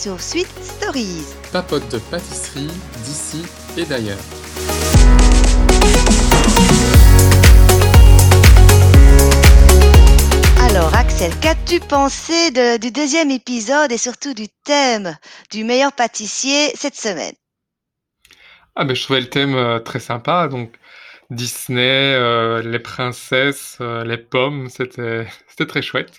Sur Sweet Stories. Papote de pâtisserie d'ici et d'ailleurs. Alors Axel, qu'as-tu pensé de- du deuxième épisode et surtout du thème du meilleur pâtissier cette semaine? Ah ben je trouvais le thème euh, très sympa, donc Disney, euh, les princesses, euh, les pommes, c'était très chouette.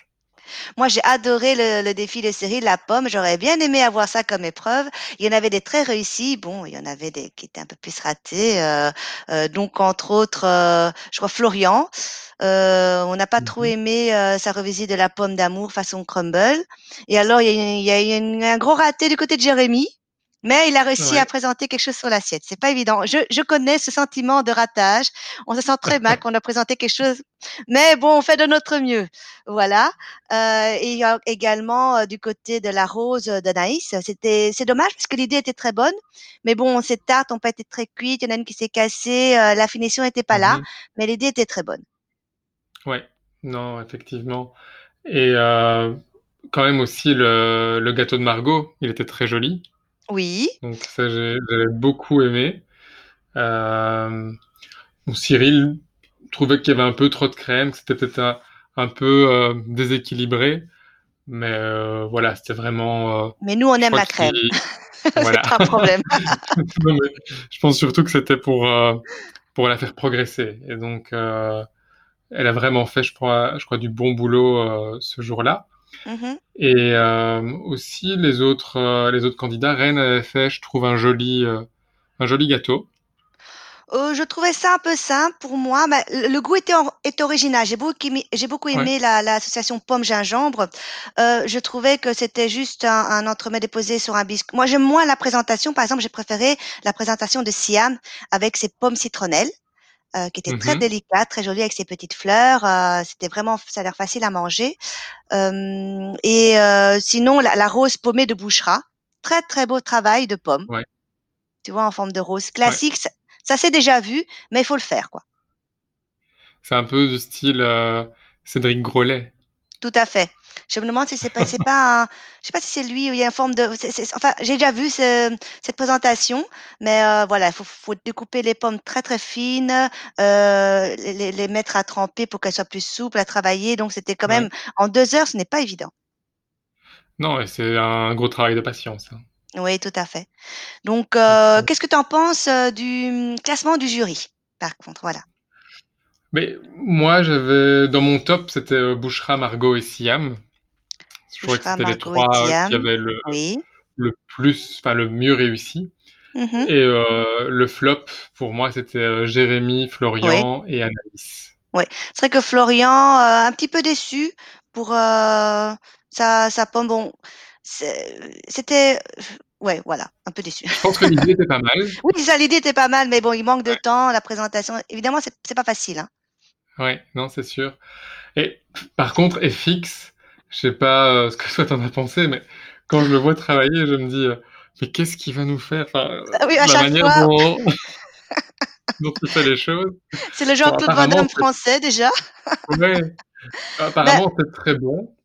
Moi, j'ai adoré le, le défi de série de la pomme. J'aurais bien aimé avoir ça comme épreuve. Il y en avait des très réussis. Bon, il y en avait des qui étaient un peu plus ratés. euh, euh, donc, entre autres, euh, je crois Florian. Euh, on n'a pas trop Mhm. aimé euh, sa revisite de la pomme d'amour façon crumble. Et alors, il y a, eu- il y a une- un gros raté du côté de Jérémy. Mais il a réussi Ouais. à présenter quelque chose sur l'assiette. C'est pas évident. Je, je connais ce sentiment de ratage. On se sent très mal quand on a présenté quelque chose. Mais bon, on fait de notre mieux. Voilà. Euh, et il y a également euh, du côté de la rose d'Anaïs. C'était, c'est dommage parce que l'idée était très bonne. Mais bon, ces tartes n'ont pas été très cuites. Il y en a une qui s'est cassée. euh, la finition n'était pas là. Mhm. Mais l'idée était très bonne. Ouais, non, effectivement. Et euh, quand même aussi le, le gâteau de Margot, il était très joli. Oui. Donc ça, j'ai beaucoup aimé. Euh, Cyril trouvait qu'il y avait un peu trop de crème, que c'était peut-être un, un peu euh, déséquilibré. Mais euh, voilà, c'était vraiment... Mais nous, on aime la crème. c'est pas un problème. Non, je pense surtout que c'était pour, pour la faire progresser. Et donc, elle a vraiment fait, je crois, je crois du bon boulot ce jour-là. Mhm. Et euh, aussi, les autres, euh, les autres candidats, Rennes avait fait, je trouve, un joli, euh, un joli gâteau. Euh, je trouvais ça un peu simple pour moi. mais le goût était, or- était original. J'ai beaucoup aimé, j'ai beaucoup aimé la, l'association pomme-gingembre. Euh, je trouvais que c'était juste un, un entremets déposé sur un biscuit. Moi, j'aime moins la présentation. Par exemple, j'ai préféré la présentation de Siam avec ses pommes citronnelles. Euh, qui était très Mhm. délicate, très jolie avec ses petites fleurs. Euh, c'était vraiment, ça a l'air facile à manger. Euh, et euh, sinon, la, la rose paumée de Bouchera, très très beau travail de pomme. Ouais. Tu vois, en forme de rose classique. Ça, ça s'est déjà vu, mais il faut le faire, quoi. C'est un peu du style euh, Cédric Grolet. Tout à fait. Je me demande si c'est pas, c'est pas un, je sais pas si c'est lui ou il y a une forme de, c'est- c'est- enfin, j'ai déjà vu ce- cette présentation, mais euh, voilà, il faut, faut découper les pommes très très fines, euh, les, les- mettre à tremper pour qu'elles soient plus souples à travailler. Donc c'était quand Ouais. même en deux heures, ce n'est pas évident. Non, c'est un gros travail de patience. hein. Oui, tout à fait. Donc, euh, qu'est-ce que tu en penses euh, du classement du jury, par contre, voilà. Mais moi, j'avais dans mon top, c'était euh, Bouchera, Margot et Siam. Je crois que c'était les trois Siam. qui avaient le, Oui. le plus, enfin le mieux réussi. Mhm. Et euh, le flop, pour moi, c'était euh, Jérémy, Florian et Anaïs. C'est vrai que Florian, euh, un petit peu déçu pour euh, sa, sa pomme. Bon, c'était, ouais, voilà, un peu déçu. Je pense que l'idée était pas mal. Oui, l'idée était pas mal, mais bon, il manque de Ouais. temps, la présentation. Évidemment, c'est c'est pas facile. Hein. Ouais, non, c'est sûr. Et par contre, FX, je sais pas euh, ce que toi t'en as pensé, mais quand je le vois travailler, je me dis, euh, mais qu'est-ce qu'il va nous faire? Enfin, Ah oui, à la manière fois, dont, dont il fait les choses. c'est le Jean-Claude Van apparemment, Damme français déjà. Ouais. Apparemment, c'est très bon.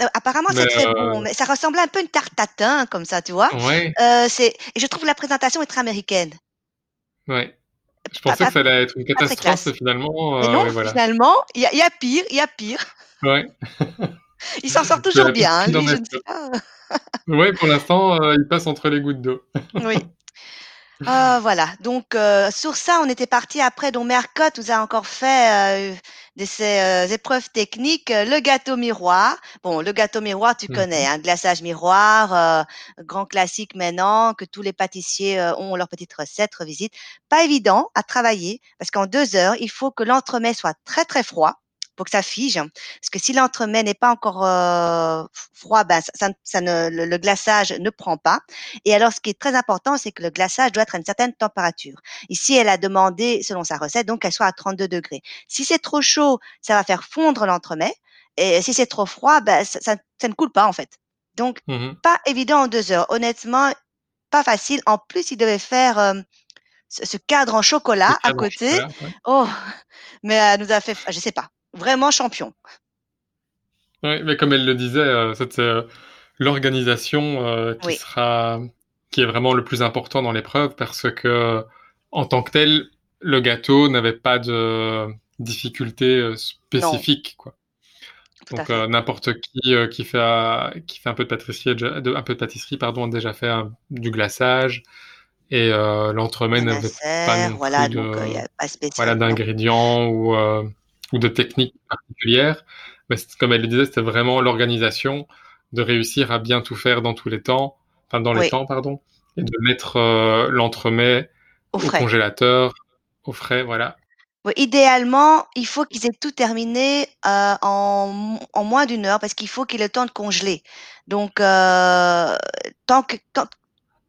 Euh, apparemment, c'est très euh, bon, mais ça ressemblait un peu à une tarte tatin, comme ça, tu vois. Ouais, Euh, c'est, et je trouve la présentation est très américaine. ouais. Je pensais que ça allait être une catastrophe, finalement, euh, non, voilà. finalement, il y a, il y a pire, il y a pire. Ouais. Il s'en sort toujours bien, hein, lui, je ne sais pas. Ouais, pour l'instant, euh, il passe entre les gouttes d'eau. Oui. Euh, voilà. Donc euh, sur ça, on était parti après. Donc Mercotte nous a encore fait de ces euh, épreuves techniques euh, le gâteau miroir. Bon, le gâteau miroir, tu Mhm. connais, hein, glaçage miroir, euh, grand classique maintenant que tous les pâtissiers euh, ont leur petite recette revisite. Pas évident à travailler parce qu'en deux heures, il faut que l'entremet soit très très froid pour que ça fige. Parce que si l'entremet n'est pas encore euh, froid, ben ça, ça, ça ne, le, le glaçage ne prend pas. Et alors, ce qui est très important, c'est que le glaçage doit être à une certaine température. Ici, elle a demandé, selon sa recette, donc qu'elle soit à 32 degrés. Si c'est trop chaud, ça va faire fondre l'entremet. Et si c'est trop froid, ben, ça, ça, ça ne coule pas, en fait. Donc, Mhm. pas évident en deux heures. Honnêtement, pas facile. En plus, il devait faire euh, ce, cadre en chocolat à côté. chocolat, ouais. Oh, mais elle nous a fait, je sais pas, vraiment champion. Ouais, mais comme elle le disait, euh, c'était euh, l'organisation euh, qui Oui. sera, qui est vraiment le plus important dans l'épreuve parce que en tant que tel, le gâteau n'avait pas de difficulté euh, spécifique, quoi. Tout Donc euh, n'importe qui euh, qui fait qui fait un peu de pâtisserie, a déjà- de- un peu de pâtisserie, pardon, a déjà fait un- du glaçage et euh, l'entremets n'avait pas non voilà, plus donc de a pas voilà d'ingrédients ou ou de techniques particulières. Mais comme elle le disait, c'était vraiment l'organisation de réussir à bien tout faire dans tous les temps, enfin dans les Oui, temps, pardon, et de mettre euh, l'entremets au au congélateur, au frais, voilà. Oui, idéalement, il faut qu'ils aient tout terminé euh, en, en moins d'une heure parce qu'il faut qu'il ait le temps de congeler. Donc, euh, tant que, quand,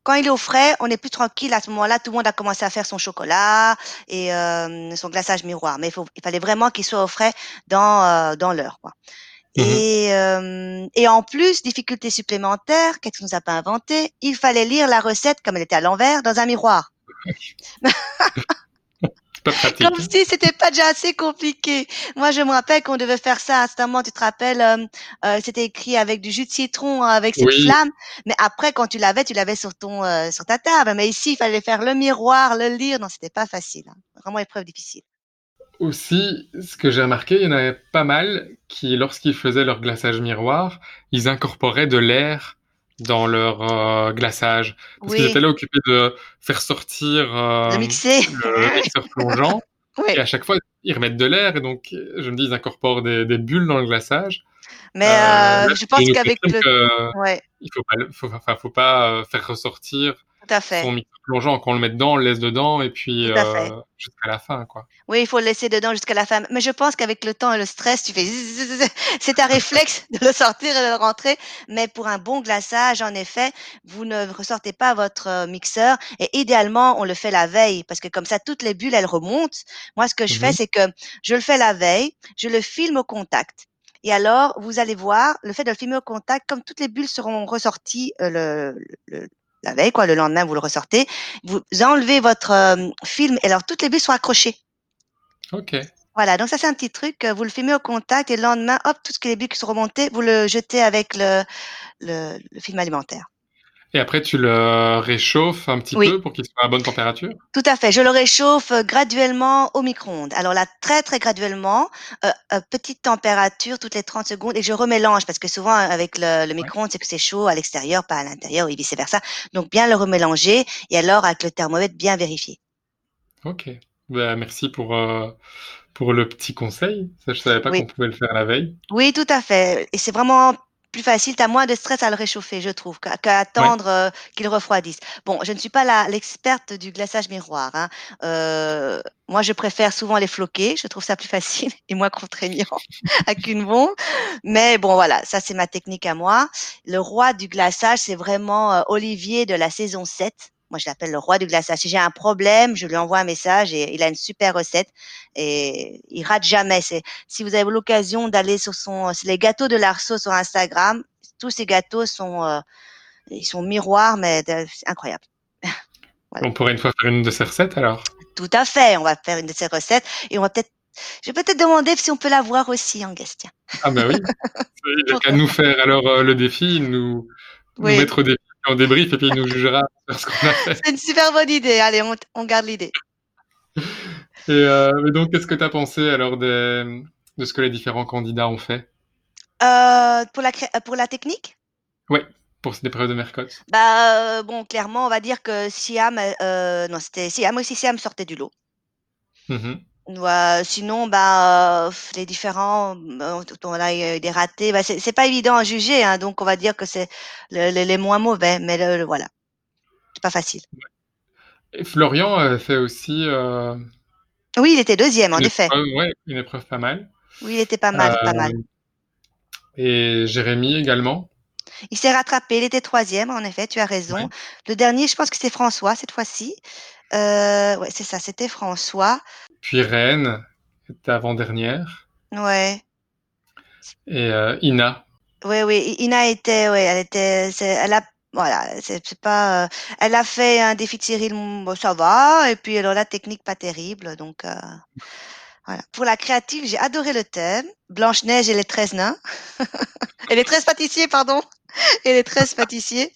quand il est au frais, on est plus tranquille. À ce moment-là, tout le monde a commencé à faire son chocolat et euh, son glaçage miroir. Mais il, faut, il fallait vraiment qu'il soit au frais dans, euh, dans l'heure. Quoi. Mhm. Et, euh, et en plus, difficulté supplémentaire, qu'est-ce qu'on nous a pas inventé? Il fallait lire la recette comme elle était à l'envers dans un miroir. C'est pas pratique. Comme si c'était pas déjà assez compliqué. Moi, je me rappelle qu'on devait faire ça à un moment. Tu te rappelles, euh, euh, c'était écrit avec du jus de citron, avec cette Oui, flamme. Mais après, quand tu l'avais, tu l'avais sur ton, euh, sur ta table. Mais ici, il fallait faire le miroir, le lire. Non, c'était pas facile. hein. Vraiment épreuve difficile. Aussi, ce que j'ai remarqué, il y en avait pas mal qui, lorsqu'ils faisaient leur glaçage miroir, ils incorporaient de l'air dans leur euh, glaçage. Parce qu'ils étaient là occupés de faire sortir le euh, le mixeur plongeant. oui. Et à chaque fois, ils remettent de l'air. Et donc, je me dis, ils incorporent des, des bulles dans le glaçage. Mais Euh, euh, là, je pense qu'avec le, que ouais, il faut pas, le- faut, enfin, faut pas faire ressortir tout à fait. son mixeur plongeant. Quand on le met dedans, on le laisse dedans et puis euh, jusqu'à la fin, quoi. Oui, il faut le laisser dedans jusqu'à la fin. Mais je pense qu'avec le temps et le stress, tu fais c'est un réflexe de le sortir et de le rentrer. Mais pour un bon glaçage, en effet, vous ne ressortez pas votre euh, mixeur et idéalement, on le fait la veille parce que comme ça, toutes les bulles, elles remontent. Moi, ce que je fais, Mhm. c'est que je le fais la veille, je le filme au contact. Et alors, vous allez voir, le fait de le filmer au contact, comme toutes les bulles seront ressorties euh, le, le- la veille, quoi, le lendemain, vous le ressortez, vous enlevez votre euh, film et alors toutes les bulles sont accrochées. Ok. Voilà, donc ça c'est un petit truc, euh, vous le filmez au contact et le lendemain, hop, toutes les bulles qui sont remontées, vous le jetez avec le, le, le film alimentaire. Et après, tu le réchauffes un petit Oui, peu pour qu'il soit à bonne température? tout à fait. Je le réchauffe euh, graduellement au micro-ondes. Alors là, très très graduellement, euh, euh, petite température toutes les 30 secondes et je remélange parce que souvent avec le, le Ouais. micro-ondes, c'est que c'est chaud à l'extérieur, pas à l'intérieur et vice versa. Donc bien le remélanger et alors avec le thermomètre bien vérifier. Ok. Bah, merci pour, euh, pour le petit conseil. Ça, je savais pas Oui. qu'on pouvait le faire la veille. Oui, tout à fait. Et c'est vraiment plus facile, tu as moins de stress à le réchauffer, je trouve, qu'à Ouais. attendre euh, qu'il refroidisse. Bon, je ne suis pas l'experte du glaçage miroir. Hein. Euh, moi, je préfère souvent les floquer. Je trouve ça plus facile et moins contraignant avec une bombe. Mais bon, voilà, ça c'est ma technique à moi. Le roi du glaçage, c'est vraiment euh, Olivier de la saison 7. Moi, je l'appelle le roi du glaçage. Si j'ai un problème, je lui envoie un message et il a une super recette et il rate jamais. C'est si vous avez l'occasion d'aller sur son, les gâteaux de l'Arceau sur Instagram. Tous ces gâteaux sont, euh, ils sont miroirs, mais c'est incroyable. Voilà. On pourrait une fois faire une de ces recettes alors? Tout à fait. On va faire une de ces recettes et on va peut-être, je vais peut-être demander si on peut la voir aussi en guest. tiens. Ah bah oui. Il a qu'à nous faire alors euh, le défi, nous, nous mettre au défi en débrief et puis il nous jugera sur ce qu'on a fait. c'est une super bonne idée. Allez, on, on garde l'idée. Et, euh, donc, qu'est-ce que tu as pensé alors des- de ce que les différents candidats ont fait? Euh, pour la cré- euh, pour la technique, Ouais, pour cette épreuve de Mercotte. bah euh, bon, clairement, on va dire que Siam, non, c'était Siam aussi. Siam sortait du lot. Mhm. Ouais, sinon, bah, euh, les différents, euh, on a eu des ratés. Bah, c'est pas évident à juger, hein, donc on va dire que c'est le- le- les moins mauvais, mais le, le- voilà, c'est pas facile. Et Florian a fait aussi euh, Oui, il était deuxième, en effet. ouais, une épreuve pas mal. Oui, il était pas mal, pas mal. Euh, et Jérémy également. Il s'est rattrapé, il était troisième, en effet, tu as raison. Ouais. Le dernier, je pense que c'est François cette fois-ci. Euh, ouais, c'est ça, c'était François. Puis Rennes était avant-dernière. Ouais, Et euh, Ina. ouais, oui. Ina était, ouais, elle était, elle a, voilà, c'est pas, euh, elle a fait un défi de Cyril, bon, ça va, et puis alors la technique pas terrible, donc euh, voilà. Pour la créative, j'ai adoré le thème, Blanche Neige et les 13 nains, et les 13 pâtissiers, pardon. et les 13 pâtissiers.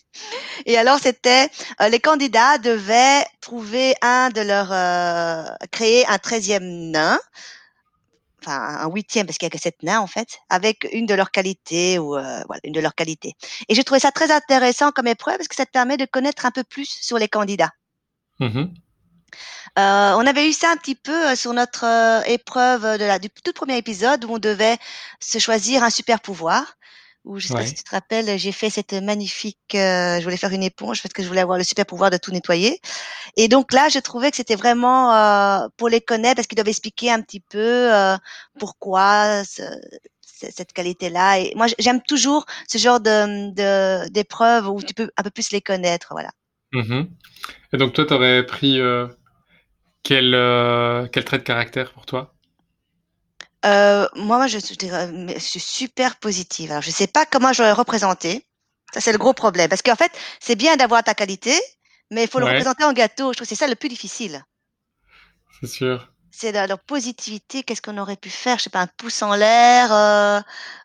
Et alors, c'était euh, les candidats devaient trouver un de leurs, euh, créer un treizième nain, enfin un huitième parce qu'il y a que sept nains en fait, avec une de leurs qualités ou euh, voilà une de leurs qualités. Et j'ai trouvé ça très intéressant comme épreuve parce que ça te permet de connaître un peu plus sur les candidats. Mhm. Euh, on avait eu ça un petit peu euh, sur notre euh, épreuve de la, du tout premier épisode où on devait se choisir un super pouvoir. Où je sais pas si tu te rappelles, j'ai fait cette magnifique. euh, je voulais faire une éponge parce que je voulais avoir le super pouvoir de tout nettoyer. Et donc là, je trouvais que c'était vraiment euh, pour les connaître parce qu'ils doivent expliquer un petit peu euh, pourquoi ce- ce- cette qualité-là. Et moi, j'aime toujours ce genre de de- d'épreuves où tu peux un peu plus les connaître. Voilà. Mhm. Et donc toi, t'aurais pris euh, quel, euh, quel trait de caractère pour toi? Euh, moi, je, suis super positive. Alors, je sais pas comment je l'aurais représenté. Ça, c'est le gros problème. Parce qu'en fait, c'est bien d'avoir ta qualité, mais il faut le Ouais. représenter en gâteau. Je trouve que c'est ça le plus difficile. C'est sûr. C'est la- leur positivité. Qu'est-ce qu'on aurait pu faire? Je sais pas, un pouce en l'air, euh,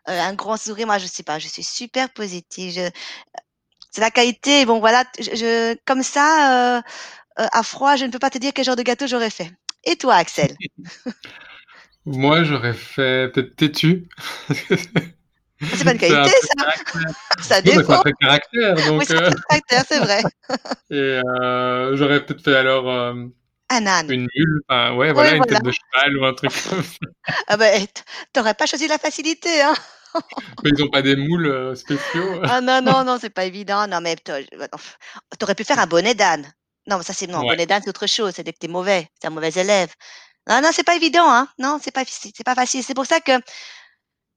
un grand sourire. Moi, je sais pas. Je suis super positive. Je- c'est la qualité. Bon, voilà. Je, comme ça, euh, euh, à froid, je ne peux pas te dire quel genre de gâteau j'aurais fait. Et toi, Axel? Moi, j'aurais fait peut-être têtu. C'est pas une C'est un qualité, ça. Ça c'est dépend. de caractère, Oui, donc c'est un euh, caractère, c'est vrai. et euh, j'aurais peut-être fait alors euh, Un âne. une mule, enfin ouais, voilà, Oui, une voilà. tête de cheval ou un truc comme ça. Ah ben, t- t'aurais pas choisi la facilité, hein? Ils ont pas des moules euh, spéciaux. Ah non, non, non, c'est pas évident. Non, mais bah, t'aurais pu faire un bonnet d'âne. Non, ça c'est non, Ouais. bonnet d'âne c'est autre chose. C'est que t'es mauvais, t'es un mauvais élève. Non, non, c'est pas évident, hein? Non, c'est pas, c'est pas facile. C'est pour ça que,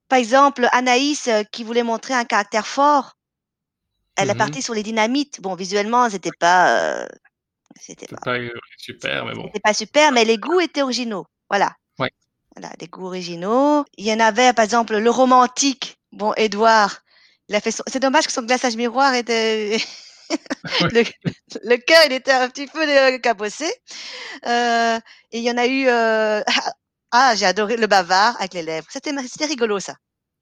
par exemple, Anaïs euh, qui voulait montrer un caractère fort, elle est Mhm. partie sur les dynamites. Bon, visuellement, c'était pas, euh, c'était pas, pas euh, super, mais bon. c'était pas super, mais les goûts étaient originaux. Voilà. Ouais. Voilà, des goûts originaux. Il y en avait, par exemple, le romantique. Bon, Edouard, il a fait son... C'est dommage que son glaçage miroir était... le, le cœur, il était un petit peu euh, cabossé. Euh, et il y en a eu... euh, Ah, j'ai adoré le bavard avec les lèvres. C'était c'était rigolo, ça.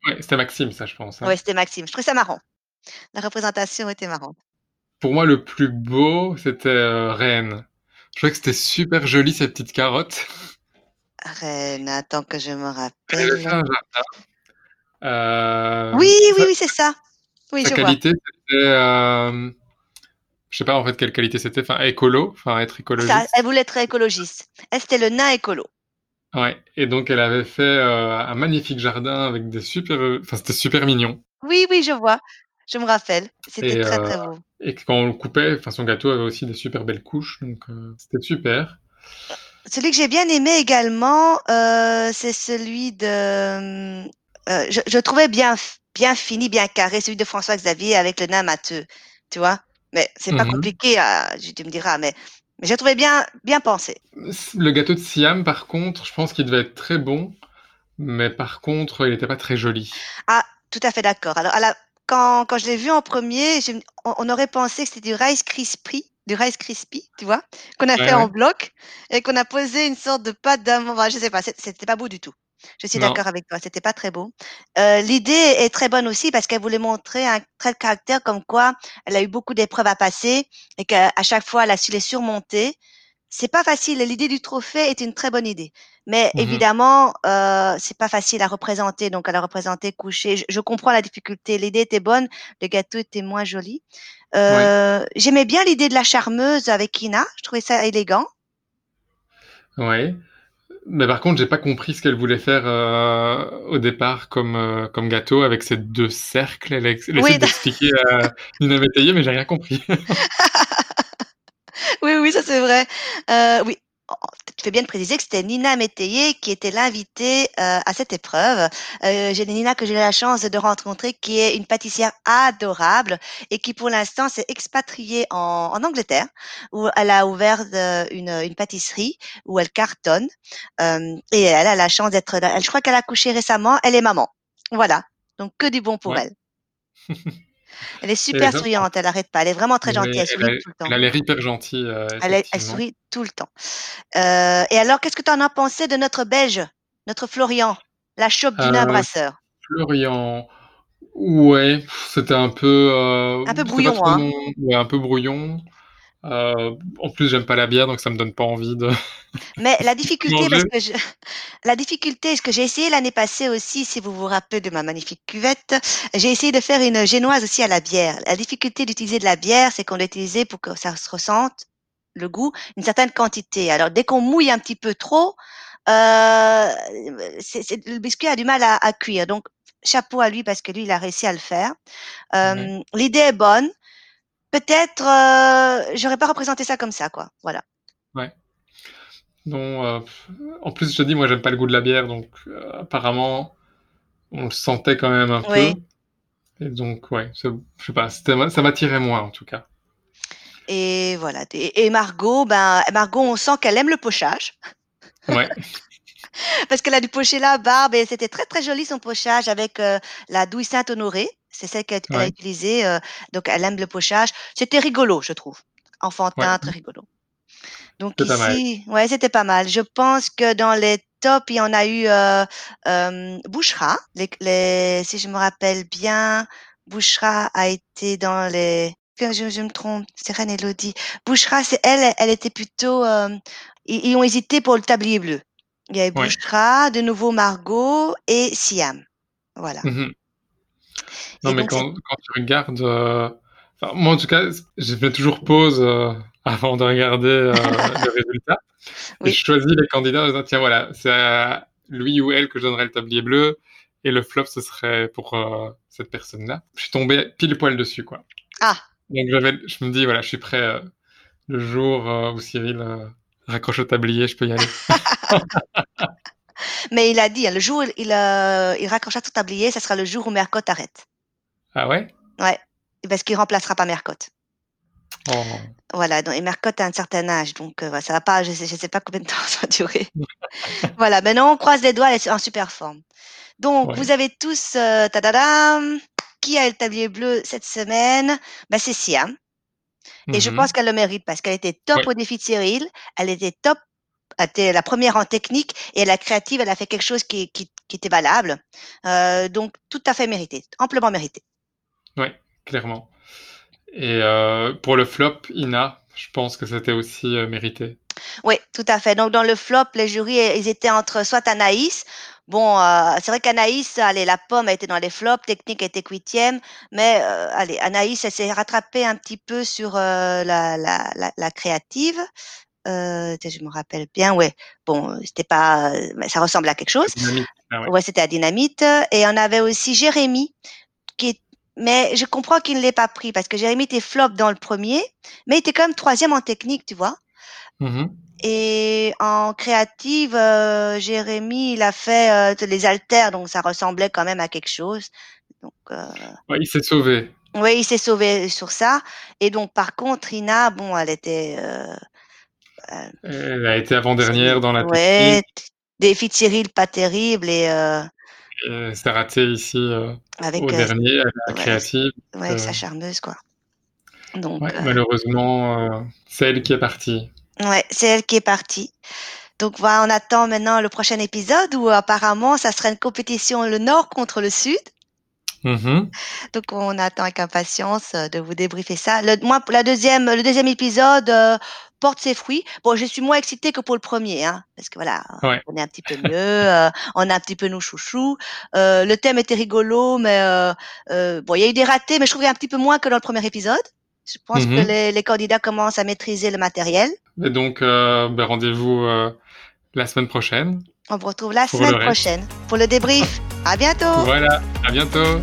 Ouais, c'était Maxime, ça, je pense. hein. Ouais, c'était Maxime. Je trouvais ça marrant. La représentation était marrante. Pour moi, le plus beau, c'était euh, Reine. Je trouvais que c'était super joli, ces petites carottes. Reine, attends que je me Elle avait fait rappelle. un jardin. Euh, Oui, oui, oui, c'est ça. Oui, sa je qualité, c'était... euh, je sais pas en fait quelle qualité c'était. Enfin, écolo, enfin être Ça, écologiste. elle voulait être écologiste. Elle, c'était le nain écolo. Ouais. Et donc, elle avait fait euh, un magnifique jardin avec des super... Enfin, c'était super mignon. Oui, oui, je vois. Je me rappelle. C'était Et, très, euh, très beau. et quand on le coupait, enfin, son gâteau avait aussi des super belles couches. Donc, c'était super. Celui que j'ai bien aimé également, euh, c'est celui de. euh, je, je trouvais bien, bien fini, bien carré, celui de François Xavier avec le nain Matheux. Tu vois Mais c'est pas Mhm. compliqué, à, tu me diras, mais, mais j'ai trouvé bien, bien pensé. Le gâteau de Siam, par contre, je pense qu'il devait être très bon. Mais par contre, il n'était pas très joli. Ah, tout à fait d'accord. Alors, à la, quand, quand je l'ai vu en premier, je me- on, on aurait pensé que c'était du Rice Krispie, du Rice Krispie, tu vois, qu'on a Ouais, fait en bloc et qu'on a posé une sorte de pâte d'amande. Enfin, je sais pas, c'était pas beau du tout. Je suis d'accord avec toi, c'était pas très beau. Euh, L'idée est très bonne aussi parce qu'elle voulait montrer un trait de caractère comme quoi elle a eu beaucoup d'épreuves à passer et qu'à à chaque fois elle a su les surmonter. C'est pas facile. L'idée du trophée est une très bonne idée, mais Mhm. évidemment, euh, c'est pas facile à représenter. Donc, elle a représenté couché. Je, je comprends la difficulté. L'idée était bonne, le gâteau était moins joli. Euh, J'aimais bien l'idée de la charmeuse avec Ina. Je trouvais ça élégant. Ouais. Mais par contre, j'ai pas compris ce qu'elle voulait faire euh, au départ comme, euh, comme gâteau avec ces deux cercles. Elle, a elle Oui, d'expliquer à Nina Métayer, mais j'ai rien compris. oui, oui, ça c'est vrai. Euh, oui, tu fais bien de préciser que c'était Nina Métayer qui était l'invitée euh, à cette épreuve. Euh, j'ai Nina que j'ai eu la chance de rencontrer, qui est une pâtissière adorable et qui pour l'instant s'est expatriée en, en Angleterre, où elle a ouvert de- une, une pâtisserie où elle cartonne. Euh, et elle a la chance d'être, je crois qu'elle a accouché récemment. Elle est maman. Voilà. Donc que du bon pour Ouais. elle. Elle est super ça, souriante. Elle arrête pas. Elle est vraiment très gentille. Elle elle, sourit tout le temps. elle a l'air hyper gentille, euh, Elle, elle sourit tout le temps. Euh, et alors, qu'est-ce que tu en as pensé de notre Belge, notre Florian, la chope du nain Euh, brasseur? Florian, Ouais, c'était un peu. Euh, Un peu brouillon, hein. mon- ouais, un peu brouillon. Euh, en plus, j'aime pas la bière, donc ça me donne pas envie de Mais la difficulté, parce que je, la difficulté, ce que j'ai essayé l'année passée aussi, si vous vous rappelez de ma magnifique cuvette, j'ai essayé de faire une génoise aussi à la bière. La difficulté d'utiliser de la bière, c'est qu'on l'utilisait pour que ça se ressente le goût, une certaine quantité. Alors dès qu'on mouille un petit peu trop, euh, c'est, c'est- le biscuit a du mal à, à cuire. Donc chapeau à lui parce que lui, il a réussi à le faire. Euh, l'idée est bonne. Peut-être, euh, j'aurais pas représenté ça comme ça, quoi. Voilà. ouais. Non, euh, en plus, je te dis, moi, j'aime pas le goût de la bière, donc euh, apparemment, on le sentait quand même un peu. Oui. Et donc, ouais, ça- je sais pas, ça m'attirait moins en tout cas. Et voilà. Et, et Margot, ben, Margot, on sent qu'elle aime le pochage Ouais, parce qu'elle a du poché la barbe et c'était très très joli son pochage avec euh, la douille Saint-Honoré. C'est celle qu'elle elle a utilisée. euh, donc elle aime le pochage. C'était rigolo, je trouve. ouais, Enfantin, très rigolo. Donc ici, ouais, c'était pas mal. Je pense que dans les tops, il y en a eu euh, euh, Bouchra. Les, les, si je me rappelle bien, Bouchra a été dans les. Je, je me trompe, c'est Reine Elodie. Bouchra, c'est elle, elle était plutôt. euh, ils, ils ont hésité pour le tablier bleu. Il y avait Ouais. Bouchra, de nouveau Margot et Siam. Voilà. Mhm. Non, mais quand, quand tu regardes, euh, enfin, moi en tout cas, je fais toujours pause euh, avant de regarder euh, le résultat. Et je choisis les candidats en disant, tiens, voilà, c'est à lui ou elle que je donnerai le tablier bleu, et le flop, ce serait pour cette personne-là. Je suis tombé pile poil dessus, quoi. Ah, Donc je me dis, voilà, je suis prêt le jour où Cyril raccroche au tablier, je peux y aller. mais il a dit, hein, le jour où il, euh, il raccrochera tout tablier, ça sera le jour où Mercotte arrête. Ah ouais? Ouais. Parce qu'il remplacera pas Mercotte. Oh. Voilà, donc, et Mercotte a un certain âge, donc euh, ça va pas, je sais, je sais pas combien de temps ça va durer. voilà, maintenant on croise les doigts, elle est en super forme. Donc, Ouais. vous avez tous, euh, tadadam, qui a le tablier bleu cette semaine? Ben, C'est Siam. Et je Mhm. pense qu'elle le mérite parce qu'elle était top Ouais. au défi de Cyril, elle était top, était la première en technique et la créative, elle a fait quelque chose qui, qui, qui était valable. Euh, donc, tout à fait mérité, amplement mérité. Ouais, clairement. Et euh, pour le flop, Ina, je pense que c'était aussi euh, mérité. Oui, tout à fait. Donc, dans le flop, les jurys, ils étaient entre soit Anaïs. Bon, euh, c'est vrai qu'Anaïs, allez, la pomme a été dans les flops, technique était huitième, mais euh, allez, Anaïs, elle s'est rattrapée un petit peu sur euh, la, la, la, la créative. Euh, je me rappelle bien, ouais. Bon, c'était pas, ça ressemble à quelque chose. Ah ouais. Ouais, c'était à Dynamite. Et on avait aussi Jérémy, qui est, mais je comprends qu'il ne l'ait pas pris parce que Jérémy était flop dans le premier, mais il était quand même troisième en technique, tu vois. Mhm. Et en créative, euh, Jérémy, il a fait euh, les haltères, donc ça ressemblait quand même à quelque chose. Donc, euh, Ouais, il s'est sauvé. oui, il s'est sauvé sur ça. Et donc, par contre, Ina, bon, elle était, euh, Elle a été avant-dernière dans la ouais, défi de Cyril pas terrible et euh, c'est raté ici euh, avec, au euh, dernier, la ouais, créative. ouais, avec Euh, sa charmeuse, quoi. Donc, ouais, euh, malheureusement, euh, c'est elle qui est partie. ouais, c'est elle qui est partie. Donc, voilà, on attend maintenant le prochain épisode où apparemment, ça sera une compétition le Nord contre le Sud. Mhm. Donc, on attend avec impatience euh, de vous débriefer ça. Le, moi, la deuxième, le deuxième épisode euh, porte ses fruits. Bon, je suis moins excitée que pour le premier, hein, parce que voilà, Ouais. on est un petit peu mieux, euh, on a un petit peu nos chouchous. Euh, le thème était rigolo, mais euh, euh, bon, il y a eu des ratés, mais je a un petit peu moins que dans le premier épisode. Je pense que Mhm. les, les candidats commencent à maîtriser le matériel. Et donc, euh, ben, rendez-vous euh, la semaine prochaine. On vous retrouve la semaine prochaine pour le débrief. À bientôt. Voilà, à bientôt.